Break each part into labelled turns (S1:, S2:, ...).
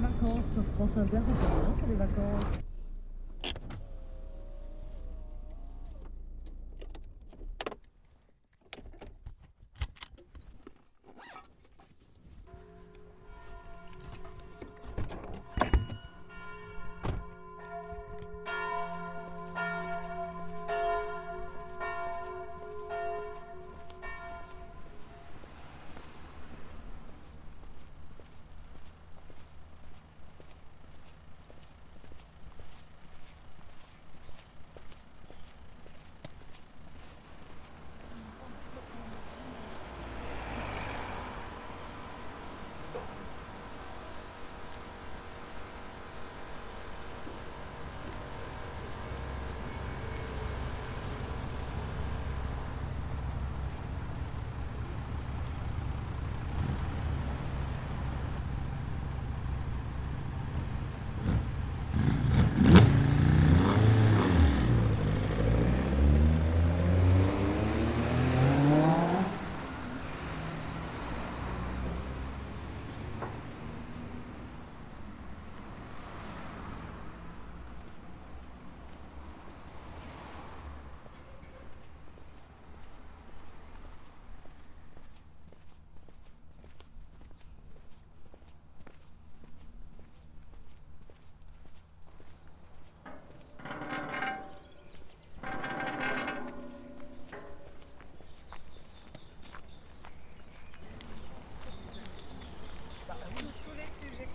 S1: vacances sur France Inter, on c'est les vacances.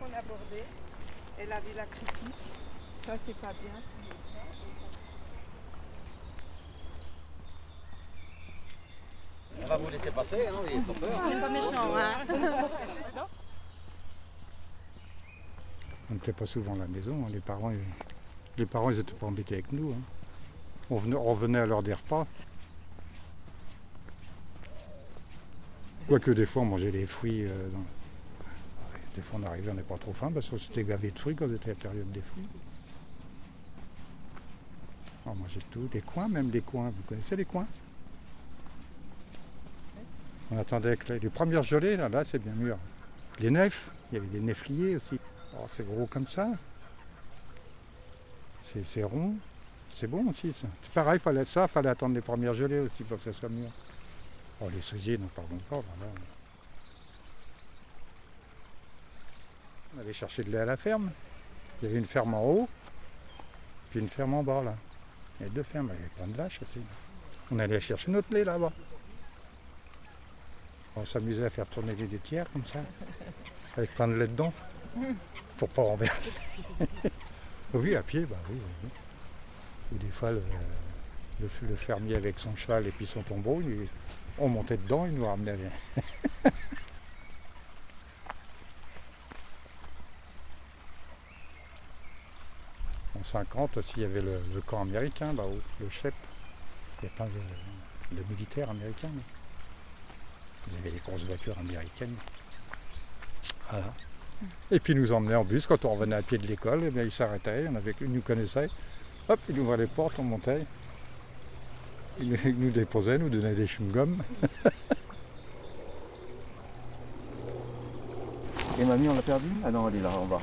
S2: tous les elle avait la critique. Ça, c'est pas bien.
S3: On va vous laisser passer, hein, il pas peur.
S4: On n'est pas méchant, hein
S5: On n'était pas souvent à la maison. hein. Les parents, les parents, ils étaient pas embêtés avec nous. hein. On, venait, on à l'heure des repas. Quoique des fois, on mangeait des fruits. euh, dans- Des fois, on arrivait, on n'avait pas trop faim parce qu'on s'était gavé de fruits quand c'était la période des fruits. On mangeait tout. Des coins, même des coins. Vous connaissez les coins? On attendait que les, premières gelées, là, là c'est bien mûr. Les nefs, il y avait des nefliers aussi. Oh, c'est gros comme ça. C'est c'est rond. C'est bon aussi ça. C'est pareil, fallait ça, fallait attendre les premières gelées aussi pour que ça soit mûr. Oh les cerisiers, n'en parlons pas. voilà. On allait chercher de lait à la ferme. Il y avait une ferme en haut, puis une ferme en bas là. Il y avait deux fermes, il y avait plein de vaches aussi. On allait chercher notre lait là-bas. On s'amusait à faire tourner les laitières comme ça, avec plein de lait dedans, pour pas renverser. oui, à pied, bah oui. oui. Ou des fois, le, le- le fermier avec son cheval et puis son tombeau, on montait dedans, il nous ramenait. 50 aussi, il y avait le, camp américain là-haut, le CHEP. Il y a plein de, de militaires américains. Vous avez des grosses voitures américaines. Voilà. Et puis ils nous emmenaient en bus quand on revenait à pied de l'école, eh ils s'arrêtaient, en avait qui nous connaissaient. Hop, ils ouvraient les portes, on montait. Ils nous- ils nous déposaient, nous donnaient des chewing-gums.
S3: Et mamie, on l'a perdu? Ah non, elle est là, en bas.